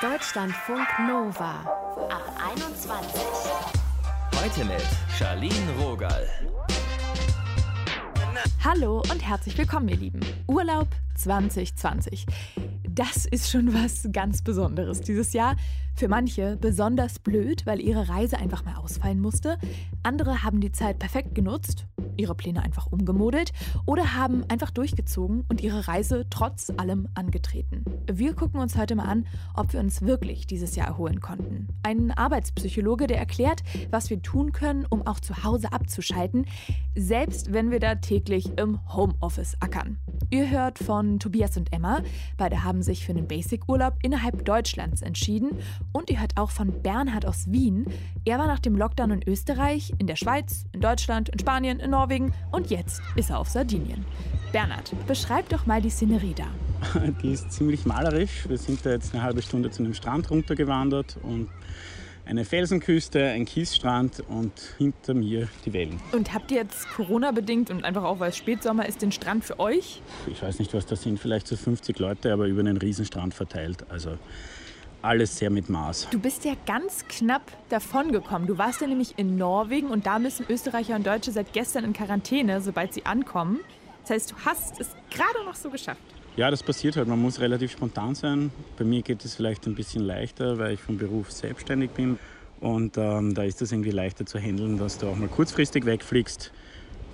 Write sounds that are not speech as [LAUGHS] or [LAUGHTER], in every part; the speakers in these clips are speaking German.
Deutschlandfunk Nova ab 21. Heute mit Charlene Rogal. Hallo und herzlich willkommen, ihr Lieben. Urlaub 2020. Das ist schon was ganz Besonderes dieses Jahr. Für manche besonders blöd, weil ihre Reise einfach mal ausfallen musste. Andere haben die Zeit perfekt genutzt, ihre Pläne einfach umgemodelt oder haben einfach durchgezogen und ihre Reise trotz allem angetreten. Wir gucken uns heute mal an, ob wir uns wirklich dieses Jahr erholen konnten. Ein Arbeitspsychologe, der erklärt, was wir tun können, um auch zu Hause abzuschalten, selbst wenn wir da täglich im Homeoffice ackern. Ihr hört von Tobias und Emma. Beide haben sich für einen Basic-Urlaub innerhalb Deutschlands entschieden und ihr hört auch von Bernhard aus Wien. Er war nach dem Lockdown in Österreich, in der Schweiz, in Deutschland, in Spanien, in Norwegen und jetzt ist er auf Sardinien. Bernhard, beschreib doch mal die Szenerie da. [LAUGHS] Die ist ziemlich malerisch. Wir sind da jetzt eine halbe Stunde zu einem Strand runtergewandert und eine Felsenküste, ein Kiesstrand und hinter mir die Wellen. Und habt ihr jetzt Corona-bedingt und einfach auch weil es Spätsommer ist, den Strand für euch? Ich weiß nicht, was das sind, vielleicht so 50 Leute, aber über einen Riesenstrand verteilt. Also alles sehr mit Maß. Du bist ja ganz knapp davongekommen. Du warst ja nämlich in Norwegen und da müssen Österreicher und Deutsche seit gestern in Quarantäne, sobald sie ankommen. Das heißt, du hast es gerade noch so geschafft. Ja, das passiert halt. Man muss relativ spontan sein. Bei mir geht es vielleicht ein bisschen leichter, weil ich vom Beruf selbstständig bin. Und ähm, da ist es irgendwie leichter zu handeln, dass du auch mal kurzfristig wegfliegst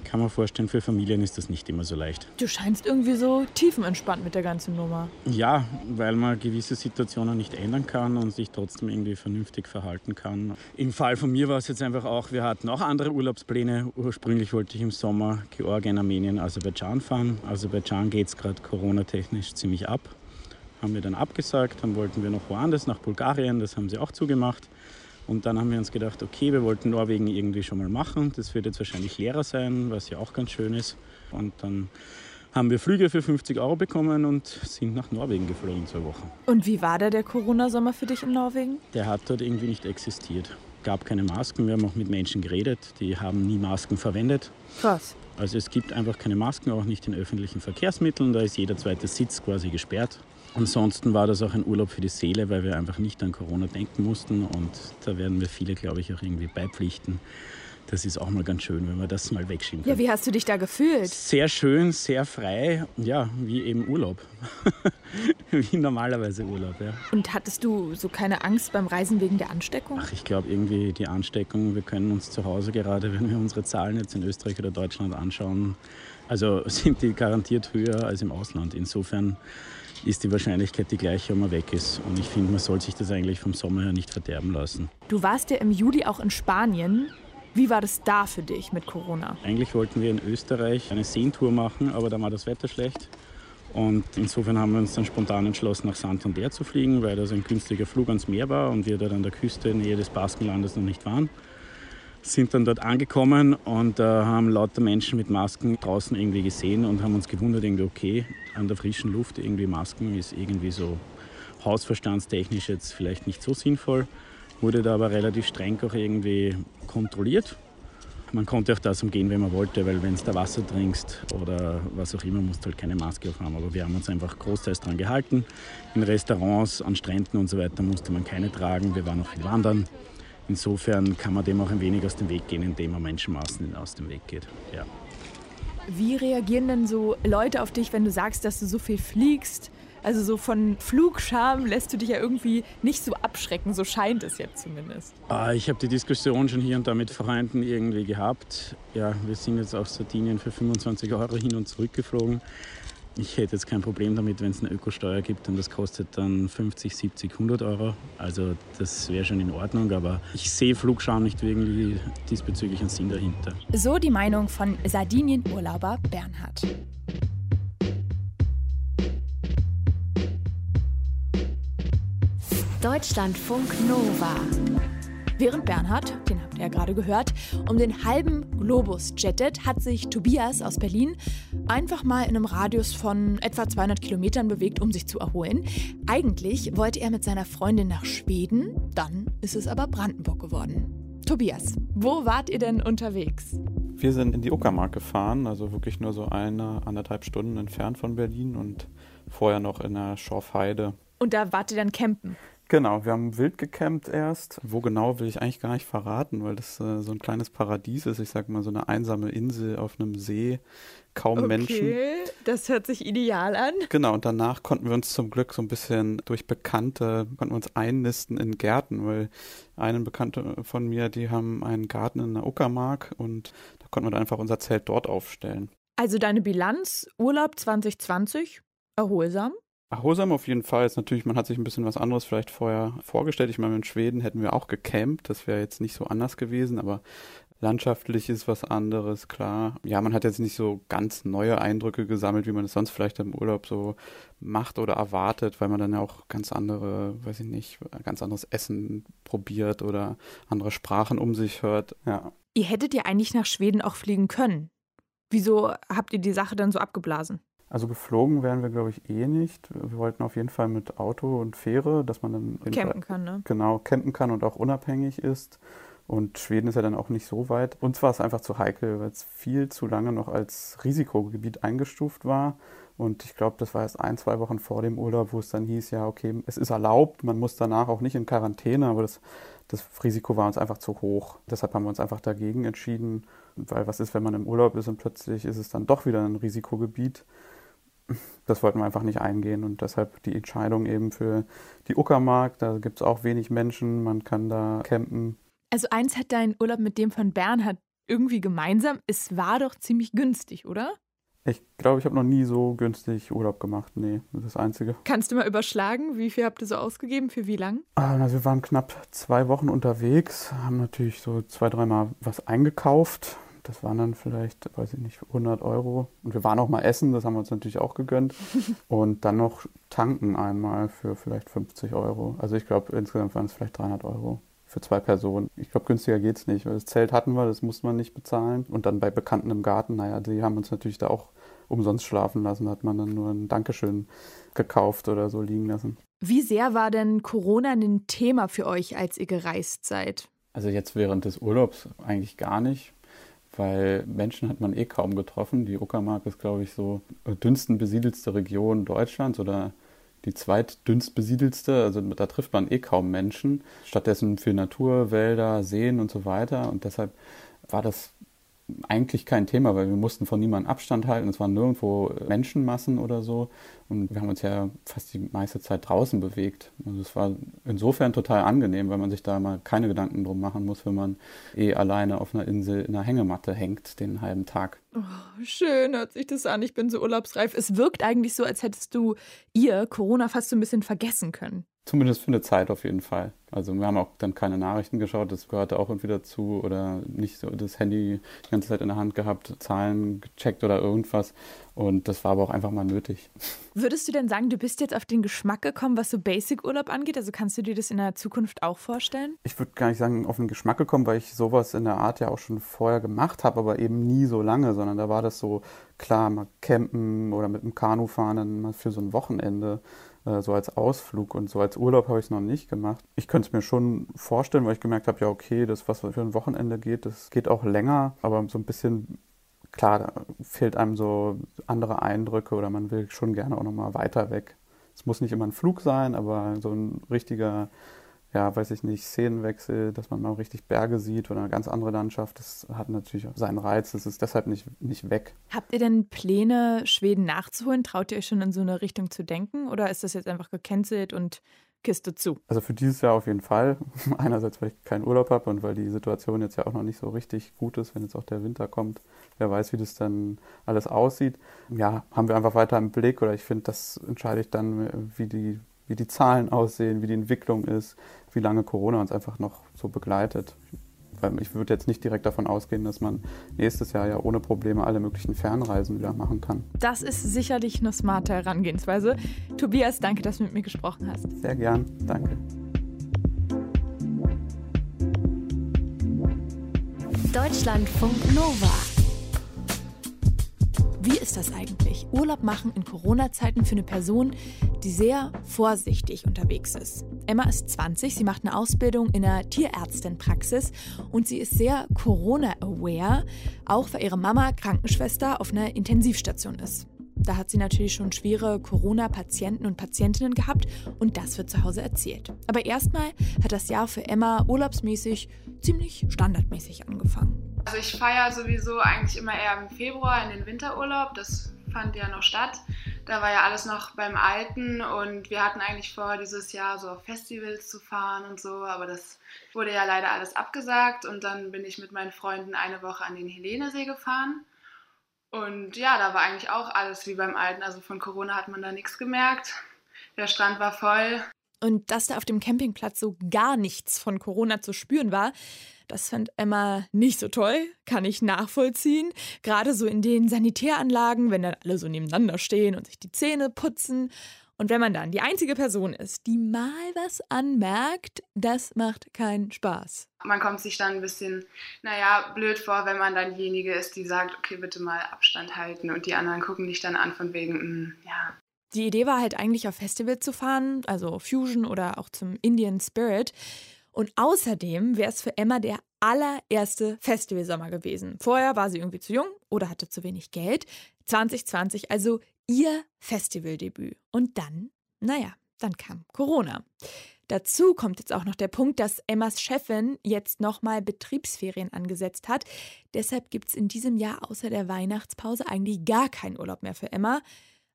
kann man vorstellen, für Familien ist das nicht immer so leicht. Du scheinst irgendwie so tiefenentspannt mit der ganzen Nummer. Ja, weil man gewisse Situationen nicht ändern kann und sich trotzdem irgendwie vernünftig verhalten kann. Im Fall von mir war es jetzt einfach auch, wir hatten auch andere Urlaubspläne. Ursprünglich wollte ich im Sommer Georgien, Armenien, Aserbaidschan fahren. Aserbaidschan geht es gerade coronatechnisch ziemlich ab. Haben wir dann abgesagt, dann wollten wir noch woanders, nach Bulgarien, das haben sie auch zugemacht. Und dann haben wir uns gedacht, okay, wir wollten Norwegen irgendwie schon mal machen. Das wird jetzt wahrscheinlich leerer sein, was ja auch ganz schön ist. Und dann haben wir Flüge für 50 Euro bekommen und sind nach Norwegen geflogen zwei Wochen. Und wie war da der Corona-Sommer für dich in Norwegen? Der hat dort irgendwie nicht existiert. Gab keine Masken. Wir haben auch mit Menschen geredet, die haben nie Masken verwendet. Krass. Also es gibt einfach keine Masken, auch nicht in öffentlichen Verkehrsmitteln. Da ist jeder zweite Sitz quasi gesperrt. Ansonsten war das auch ein Urlaub für die Seele, weil wir einfach nicht an Corona denken mussten und da werden wir viele, glaube ich, auch irgendwie beipflichten. Das ist auch mal ganz schön, wenn man das mal wegschieben kann. Ja, wie hast du dich da gefühlt? Sehr schön, sehr frei, ja, wie eben Urlaub. [LAUGHS] wie normalerweise Urlaub, ja. Und hattest du so keine Angst beim Reisen wegen der Ansteckung? Ach, ich glaube irgendwie die Ansteckung, wir können uns zu Hause gerade, wenn wir unsere Zahlen jetzt in Österreich oder Deutschland anschauen, also [LAUGHS] sind die garantiert höher als im Ausland. Insofern ist die Wahrscheinlichkeit die gleiche, ob man weg ist. Und ich finde, man soll sich das eigentlich vom Sommer her nicht verderben lassen. Du warst ja im Juli auch in Spanien. Wie war das da für dich mit Corona? Eigentlich wollten wir in Österreich eine Seentour machen, aber da war das Wetter schlecht. Und insofern haben wir uns dann spontan entschlossen, nach Santander zu fliegen, weil das ein günstiger Flug ans Meer war und wir dort an der Küste in Nähe des Baskenlandes noch nicht waren sind dann dort angekommen und äh, haben lauter Menschen mit Masken draußen irgendwie gesehen und haben uns gewundert, irgendwie okay, an der frischen Luft irgendwie Masken ist irgendwie so hausverstandstechnisch jetzt vielleicht nicht so sinnvoll, wurde da aber relativ streng auch irgendwie kontrolliert. Man konnte auch das umgehen, wenn man wollte, weil wenn du da Wasser trinkst oder was auch immer, musst du halt keine Maske aufhaben. Aber wir haben uns einfach großteils daran gehalten. In Restaurants, an Stränden und so weiter musste man keine tragen. Wir waren auch viel wandern. Insofern kann man dem auch ein wenig aus dem Weg gehen, indem man Menschenmassen aus dem Weg geht. Ja. Wie reagieren denn so Leute auf dich, wenn du sagst, dass du so viel fliegst? Also so von Flugscham lässt du dich ja irgendwie nicht so abschrecken, so scheint es jetzt zumindest. Ah, ich habe die Diskussion schon hier und da mit Freunden irgendwie gehabt. Ja, wir sind jetzt auf Sardinien für 25 Euro hin und zurück geflogen. Ich hätte jetzt kein Problem damit, wenn es eine Ökosteuer gibt und das kostet dann 50, 70, 100 Euro. Also das wäre schon in Ordnung, aber ich sehe Flugscham nicht irgendwie diesbezüglich einen Sinn dahinter. So die Meinung von Sardinien-Urlauber Bernhard. Deutschlandfunk Nova. Während Bernhard, den habt ihr ja gerade gehört, um den halben Globus jettet, hat sich Tobias aus Berlin einfach mal in einem Radius von etwa 200 Kilometern bewegt, um sich zu erholen. Eigentlich wollte er mit seiner Freundin nach Schweden, dann ist es aber Brandenburg geworden. Tobias, wo wart ihr denn unterwegs? Wir sind in die Uckermark gefahren, also wirklich nur so eine, anderthalb Stunden entfernt von Berlin und vorher noch in der Schorfheide. Und da wart ihr dann campen? Genau, wir haben wild gecampt erst. Wo genau will ich eigentlich gar nicht verraten, weil das äh, so ein kleines Paradies ist. Ich sag mal so eine einsame Insel auf einem See, kaum okay, Menschen. das hört sich ideal an. Genau, und danach konnten wir uns zum Glück so ein bisschen durch Bekannte, konnten wir uns einnisten in Gärten, weil einen Bekannte von mir, die haben einen Garten in der Uckermark und da konnten wir dann einfach unser Zelt dort aufstellen. Also deine Bilanz, Urlaub 2020, erholsam? Erholsam auf jeden Fall. Ist natürlich, man hat sich ein bisschen was anderes vielleicht vorher vorgestellt. Ich meine, in Schweden hätten wir auch gecampt. Das wäre jetzt nicht so anders gewesen, aber landschaftlich ist was anderes, klar. Ja, man hat jetzt nicht so ganz neue Eindrücke gesammelt, wie man es sonst vielleicht im Urlaub so macht oder erwartet, weil man dann ja auch ganz andere, weiß ich nicht, ganz anderes Essen probiert oder andere Sprachen um sich hört. Ja. Ihr hättet ja eigentlich nach Schweden auch fliegen können. Wieso habt ihr die Sache dann so abgeblasen? Also geflogen wären wir, glaube ich, eh nicht. Wir wollten auf jeden Fall mit Auto und Fähre, dass man dann campen kann, ne? Genau, campen kann und auch unabhängig ist. Und Schweden ist ja dann auch nicht so weit. Uns war es einfach zu heikel, weil es viel zu lange noch als Risikogebiet eingestuft war. Und ich glaube, das war erst ein, zwei Wochen vor dem Urlaub, wo es dann hieß, ja, okay, es ist erlaubt, man muss danach auch nicht in Quarantäne, aber das, das Risiko war uns einfach zu hoch. Deshalb haben wir uns einfach dagegen entschieden, weil was ist, wenn man im Urlaub ist und plötzlich ist es dann doch wieder ein Risikogebiet das wollten wir einfach nicht eingehen und deshalb die Entscheidung eben für die Uckermark. Da gibt es auch wenig Menschen, man kann da campen. Also eins hat dein Urlaub mit dem von Bernhard irgendwie gemeinsam. Es war doch ziemlich günstig, oder? Ich glaube, ich habe noch nie so günstig Urlaub gemacht. Nee, das ist das Einzige. Kannst du mal überschlagen, wie viel habt ihr so ausgegeben? Für wie lang? Also wir waren knapp zwei Wochen unterwegs, haben natürlich so zwei, dreimal was eingekauft das waren dann vielleicht, weiß ich nicht, 100 Euro. Und wir waren auch mal essen, das haben wir uns natürlich auch gegönnt. [LAUGHS] Und dann noch tanken einmal für vielleicht 50 Euro. Also ich glaube, insgesamt waren es vielleicht 300 Euro für zwei Personen. Ich glaube, günstiger geht es nicht, weil das Zelt hatten wir, das musste man nicht bezahlen. Und dann bei Bekannten im Garten, naja, die haben uns natürlich da auch umsonst schlafen lassen, da hat man dann nur ein Dankeschön gekauft oder so liegen lassen. Wie sehr war denn Corona ein Thema für euch, als ihr gereist seid? Also jetzt während des Urlaubs eigentlich gar nicht weil Menschen hat man eh kaum getroffen. Die Uckermark ist, glaube ich, so dünnsten besiedelste Region Deutschlands oder die zweitdünnst besiedelste. Also da trifft man eh kaum Menschen. Stattdessen viel Natur, Wälder, Seen und so weiter. Und deshalb war das eigentlich kein Thema, weil wir mussten von niemandem Abstand halten. Es waren nirgendwo Menschenmassen oder so. Und wir haben uns ja fast die meiste Zeit draußen bewegt. Also es war insofern total angenehm, weil man sich da mal keine Gedanken drum machen muss, wenn man eh alleine auf einer Insel in einer Hängematte hängt den halben Tag. Oh, schön hört sich das an. Ich bin so urlaubsreif. Es wirkt eigentlich so, als hättest du ihr Corona fast so ein bisschen vergessen können. Zumindest für eine Zeit auf jeden Fall. Also wir haben auch dann keine Nachrichten geschaut, das gehörte auch irgendwie dazu oder nicht so das Handy die ganze Zeit in der Hand gehabt, Zahlen gecheckt oder irgendwas. Und das war aber auch einfach mal nötig. Würdest du denn sagen, du bist jetzt auf den Geschmack gekommen, was so Basic-Urlaub angeht? Also kannst du dir das in der Zukunft auch vorstellen? Ich würde gar nicht sagen, auf den Geschmack gekommen, weil ich sowas in der Art ja auch schon vorher gemacht habe, aber eben nie so lange, sondern da war das so klar, mal campen oder mit dem Kanu fahren, dann mal für so ein Wochenende so als Ausflug und so als Urlaub habe ich es noch nicht gemacht. Ich könnte es mir schon vorstellen, weil ich gemerkt habe, ja, okay, das, was für ein Wochenende geht, das geht auch länger, aber so ein bisschen, klar, da fehlt einem so andere Eindrücke oder man will schon gerne auch nochmal weiter weg. Es muss nicht immer ein Flug sein, aber so ein richtiger ja, weiß ich nicht, Szenenwechsel, dass man mal richtig Berge sieht oder eine ganz andere Landschaft, das hat natürlich auch seinen Reiz, das ist deshalb nicht, nicht weg. Habt ihr denn Pläne, Schweden nachzuholen? Traut ihr euch schon in so eine Richtung zu denken oder ist das jetzt einfach gecancelt und Kiste zu? Also für dieses Jahr auf jeden Fall. [LAUGHS] Einerseits, weil ich keinen Urlaub habe und weil die Situation jetzt ja auch noch nicht so richtig gut ist, wenn jetzt auch der Winter kommt. Wer weiß, wie das dann alles aussieht. Ja, haben wir einfach weiter im Blick oder ich finde, das entscheide ich dann, wie die wie die Zahlen aussehen, wie die Entwicklung ist, wie lange Corona uns einfach noch so begleitet. Weil ich würde jetzt nicht direkt davon ausgehen, dass man nächstes Jahr ja ohne Probleme alle möglichen Fernreisen wieder machen kann. Das ist sicherlich eine smarte Herangehensweise. Tobias, danke, dass du mit mir gesprochen hast. Sehr gern, danke. Deutschlandfunk Nova. Wie ist das eigentlich? Urlaub machen in Corona-Zeiten für eine Person, die sehr vorsichtig unterwegs ist. Emma ist 20, sie macht eine Ausbildung in einer Tierärztinpraxis und sie ist sehr Corona-aware, auch weil ihre Mama Krankenschwester auf einer Intensivstation ist. Da hat sie natürlich schon schwere Corona-Patienten und Patientinnen gehabt und das wird zu Hause erzählt. Aber erstmal hat das Jahr für Emma urlaubsmäßig ziemlich standardmäßig angefangen. Also ich feiere sowieso eigentlich immer eher im Februar in den Winterurlaub. Das fand ja noch statt. Da war ja alles noch beim Alten und wir hatten eigentlich vor, dieses Jahr so auf Festivals zu fahren und so, aber das wurde ja leider alles abgesagt und dann bin ich mit meinen Freunden eine Woche an den Helenesee gefahren. Und ja, da war eigentlich auch alles wie beim Alten. Also von Corona hat man da nichts gemerkt. Der Strand war voll. Und dass da auf dem Campingplatz so gar nichts von Corona zu spüren war, das fand Emma nicht so toll, kann ich nachvollziehen. Gerade so in den Sanitäranlagen, wenn dann alle so nebeneinander stehen und sich die Zähne putzen. Und wenn man dann die einzige Person ist, die mal was anmerkt, das macht keinen Spaß. Man kommt sich dann ein bisschen, naja, blöd vor, wenn man dann diejenige ist, die sagt, okay, bitte mal Abstand halten. Und die anderen gucken dich dann an von wegen, mh, hm, ja. Die Idee war halt eigentlich auf Festival zu fahren, also Fusion oder auch zum Indian Spirit. Und außerdem wäre es für Emma der allererste Festivalsommer gewesen. Vorher war sie irgendwie zu jung oder hatte zu wenig Geld. 2020 also ihr Festivaldebüt. Und dann, naja, dann kam Corona. Dazu kommt jetzt auch noch der Punkt, dass Emmas Chefin jetzt nochmal Betriebsferien angesetzt hat. Deshalb gibt es in diesem Jahr außer der Weihnachtspause eigentlich gar keinen Urlaub mehr für Emma.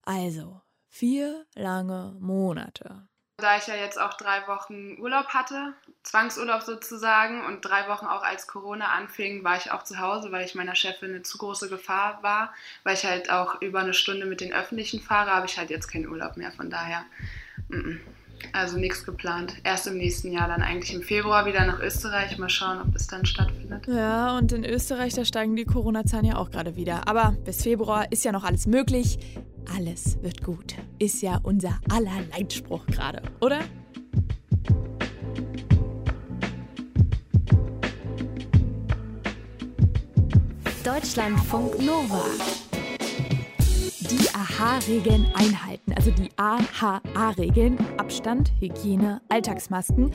Also vier lange Monate. Da ich ja jetzt auch drei Wochen Urlaub hatte, Zwangsurlaub sozusagen, und drei Wochen auch als Corona anfing, war ich auch zu Hause, weil ich meiner Chefin eine zu große Gefahr war, weil ich halt auch über eine Stunde mit den Öffentlichen fahre, habe ich halt jetzt keinen Urlaub mehr. Von daher, also nichts geplant. Erst im nächsten Jahr, dann eigentlich im Februar wieder nach Österreich. Mal schauen, ob das dann stattfindet. Ja, und in Österreich, da steigen die Corona-Zahlen ja auch gerade wieder. Aber bis Februar ist ja noch alles möglich alles wird gut. Ist ja unser aller Leitspruch gerade, oder? Deutschlandfunk Nova die AHA-Regeln einhalten. Also die AHA-Regeln, Abstand, Hygiene, Alltagsmasken.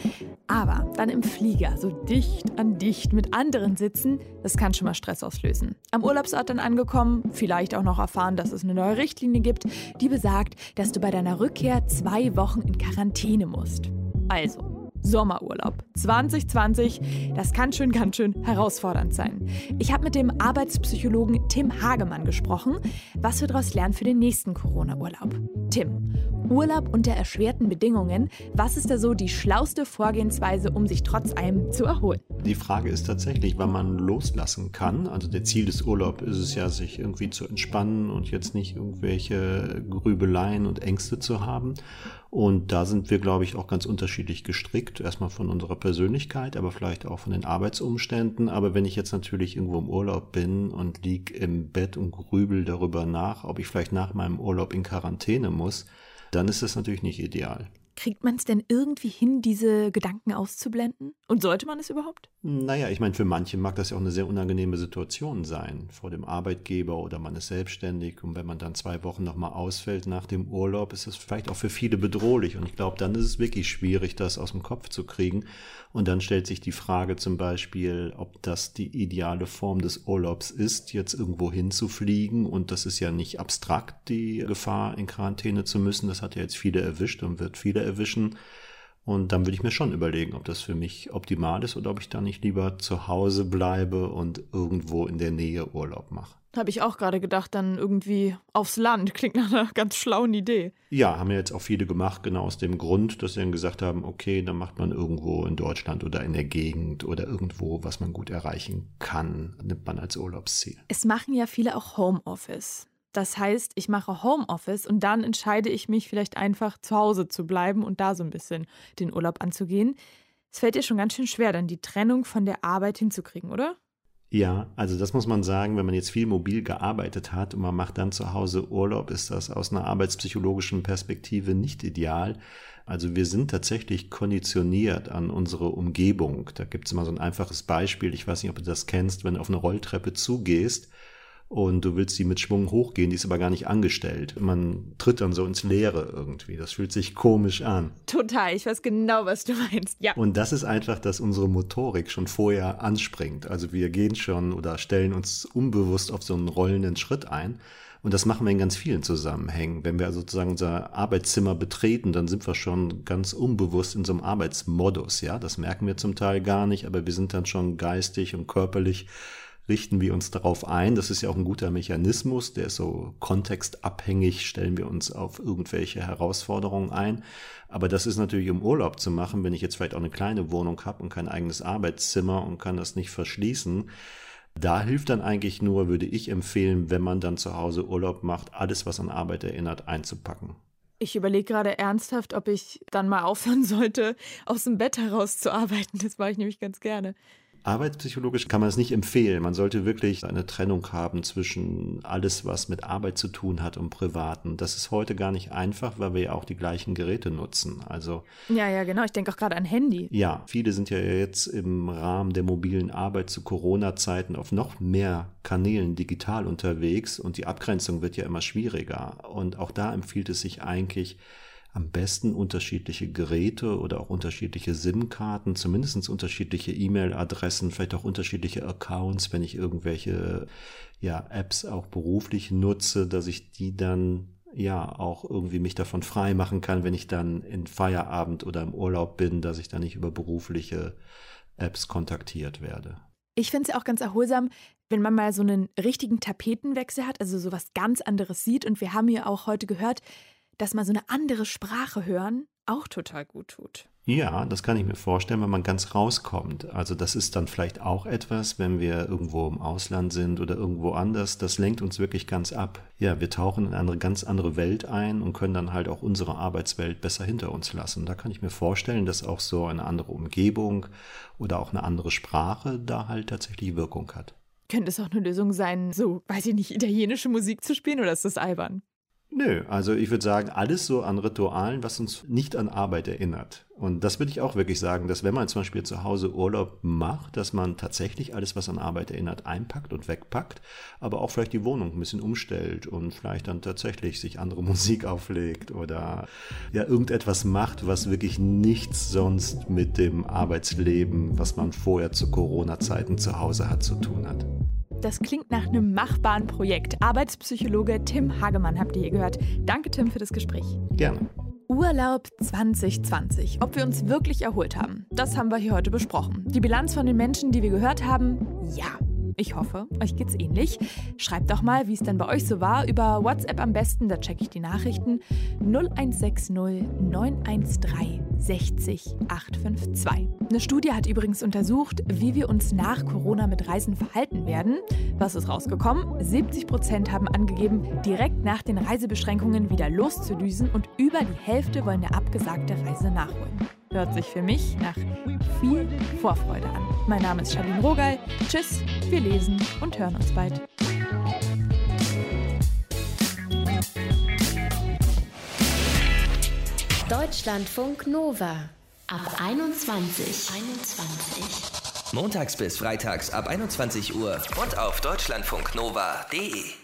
Aber dann im Flieger, so dicht an dicht mit anderen sitzen, das kann schon mal Stress auslösen. Am Urlaubsort dann angekommen, vielleicht auch noch erfahren, dass es eine neue Richtlinie gibt, die besagt, dass du bei deiner Rückkehr zwei Wochen in Quarantäne musst. Also, Sommerurlaub 2020. Das kann schon ganz schön herausfordernd sein. Ich habe mit dem Arbeitspsychologen Tim Hagemann gesprochen, was wir daraus lernen für den nächsten Corona-Urlaub. Tim, Urlaub unter erschwerten Bedingungen, was ist da so die schlauste Vorgehensweise, um sich trotz allem zu erholen? Die Frage ist tatsächlich, wann man loslassen kann. Also der Ziel des Urlaubs ist es ja, sich irgendwie zu entspannen und jetzt nicht irgendwelche Grübeleien und Ängste zu haben. Und da sind wir, glaube ich, auch ganz unterschiedlich gestrickt. Erstmal von unserer Persönlichkeit, aber vielleicht auch von den Arbeitsumständen. Aber wenn ich jetzt natürlich irgendwo im Urlaub bin und lieg im Bett und grübel darüber nach, ob ich vielleicht nach meinem Urlaub in Quarantäne muss, dann ist das natürlich nicht ideal. Kriegt man es denn irgendwie hin, diese Gedanken auszublenden? Und sollte man es überhaupt? Naja, ich meine, für manche mag das ja auch eine sehr unangenehme Situation sein, vor dem Arbeitgeber oder man ist selbstständig und wenn man dann zwei Wochen nochmal ausfällt nach dem Urlaub, ist es vielleicht auch für viele bedrohlich. Und ich glaube, dann ist es wirklich schwierig, das aus dem Kopf zu kriegen. Und dann stellt sich die Frage zum Beispiel, ob das die ideale Form des Urlaubs ist, jetzt irgendwo hinzufliegen. Und das ist ja nicht abstrakt, die Gefahr in Quarantäne zu müssen, das hat ja jetzt viele erwischt und wird viele erwischen und dann würde ich mir schon überlegen, ob das für mich optimal ist oder ob ich da nicht lieber zu Hause bleibe und irgendwo in der Nähe Urlaub mache. Habe ich auch gerade gedacht, dann irgendwie aufs Land. [LAUGHS] Klingt nach einer ganz schlauen Idee. Ja, haben ja jetzt auch viele gemacht, genau aus dem Grund, dass sie dann gesagt haben, okay, dann macht man irgendwo in Deutschland oder in der Gegend oder irgendwo, was man gut erreichen kann, nimmt man als Urlaubsziel. Es machen ja viele auch Homeoffice. Das heißt, ich mache Homeoffice und dann entscheide ich mich vielleicht einfach zu Hause zu bleiben und da so ein bisschen den Urlaub anzugehen. Es fällt dir schon ganz schön schwer, dann die Trennung von der Arbeit hinzukriegen, oder? Ja, also das muss man sagen, wenn man jetzt viel mobil gearbeitet hat und man macht dann zu Hause Urlaub, ist das aus einer arbeitspsychologischen Perspektive nicht ideal. Also wir sind tatsächlich konditioniert an unsere Umgebung. Da gibt es immer so ein einfaches Beispiel, ich weiß nicht, ob du das kennst, wenn du auf eine Rolltreppe zugehst und du willst die mit Schwung hochgehen, die ist aber gar nicht angestellt. Man tritt dann so ins Leere irgendwie. Das fühlt sich komisch an. Total, ich weiß genau, was du meinst. Ja. Und das ist einfach, dass unsere Motorik schon vorher anspringt. Also wir gehen schon oder stellen uns unbewusst auf so einen rollenden Schritt ein. Und das machen wir in ganz vielen Zusammenhängen. Wenn wir sozusagen unser Arbeitszimmer betreten, dann sind wir schon ganz unbewusst in so einem Arbeitsmodus. Ja, das merken wir zum Teil gar nicht, aber wir sind dann schon geistig und körperlich richten wir uns darauf ein. Das ist ja auch ein guter Mechanismus, der ist so kontextabhängig, stellen wir uns auf irgendwelche Herausforderungen ein. Aber das ist natürlich im Urlaub zu machen, wenn ich jetzt vielleicht auch eine kleine Wohnung habe und kein eigenes Arbeitszimmer und kann das nicht verschließen. Da hilft dann eigentlich nur, würde ich empfehlen, wenn man dann zu Hause Urlaub macht, alles, was an Arbeit erinnert, einzupacken. Ich überlege gerade ernsthaft, ob ich dann mal aufhören sollte, aus dem Bett heraus zu arbeiten. Das mache ich nämlich ganz gerne. Arbeitspsychologisch kann man es nicht empfehlen. Man sollte wirklich eine Trennung haben zwischen alles, was mit Arbeit zu tun hat und Privaten. Das ist heute gar nicht einfach, weil wir ja auch die gleichen Geräte nutzen. Also ja, ja, genau. Ich denke auch gerade an Handy. Ja, viele sind ja jetzt im Rahmen der mobilen Arbeit zu Corona-Zeiten auf noch mehr Kanälen digital unterwegs und die Abgrenzung wird ja immer schwieriger. Und auch da empfiehlt es sich eigentlich, am besten unterschiedliche Geräte oder auch unterschiedliche SIM-Karten, zumindest unterschiedliche E-Mail-Adressen, vielleicht auch unterschiedliche Accounts, wenn ich irgendwelche ja, Apps auch beruflich nutze, dass ich die dann ja auch irgendwie mich davon frei machen kann, wenn ich dann in Feierabend oder im Urlaub bin, dass ich dann nicht über berufliche Apps kontaktiert werde. Ich finde es auch ganz erholsam, wenn man mal so einen richtigen Tapetenwechsel hat, also so was ganz anderes sieht. Und wir haben ja auch heute gehört, dass mal so eine andere Sprache hören auch total gut tut. Ja, das kann ich mir vorstellen, wenn man ganz rauskommt. Also das ist dann vielleicht auch etwas, wenn wir irgendwo im Ausland sind oder irgendwo anders, das lenkt uns wirklich ganz ab. Ja, wir tauchen in eine ganz andere Welt ein und können dann halt auch unsere Arbeitswelt besser hinter uns lassen. Da kann ich mir vorstellen, dass auch so eine andere Umgebung oder auch eine andere Sprache da halt tatsächlich Wirkung hat. Könnte es auch eine Lösung sein, so, weiß ich nicht, italienische Musik zu spielen oder ist das albern? Nö, also ich würde sagen, alles so an Ritualen, was uns nicht an Arbeit erinnert. Und das würde ich auch wirklich sagen, dass wenn man zum Beispiel zu Hause Urlaub macht, dass man tatsächlich alles, was an Arbeit erinnert, einpackt und wegpackt, aber auch vielleicht die Wohnung ein bisschen umstellt und vielleicht dann tatsächlich sich andere [LAUGHS] Musik auflegt oder ja irgendetwas macht, was wirklich nichts sonst mit dem Arbeitsleben, was man vorher zu Corona-Zeiten zu Hause hat, zu tun hat. Das klingt nach einem machbaren Projekt. Arbeitspsychologe Tim Hagemann habt ihr hier gehört. Danke, Tim, für das Gespräch. Gerne. Urlaub 2020. Ob wir uns wirklich erholt haben, das haben wir hier heute besprochen. Die Bilanz von den Menschen, die wir gehört haben, ja. Ich hoffe, euch geht's ähnlich. Schreibt doch mal, wie es denn bei euch so war. Über WhatsApp am besten, da checke ich die Nachrichten. 0160 913 60 852. Eine Studie hat übrigens untersucht, wie wir uns nach Corona mit Reisen verhalten werden. Was ist rausgekommen? 70 Prozent haben angegeben, direkt nach den Reisebeschränkungen wieder loszudüsen und über die Hälfte wollen eine abgesagte Reise nachholen. Hört sich für mich nach viel Vorfreude an. Mein Name ist Charlene Rogal. Tschüss, wir lesen und hören uns bald. Deutschlandfunk Nova ab 21. 21. Montags bis freitags ab 21 Uhr und auf deutschlandfunknova.de.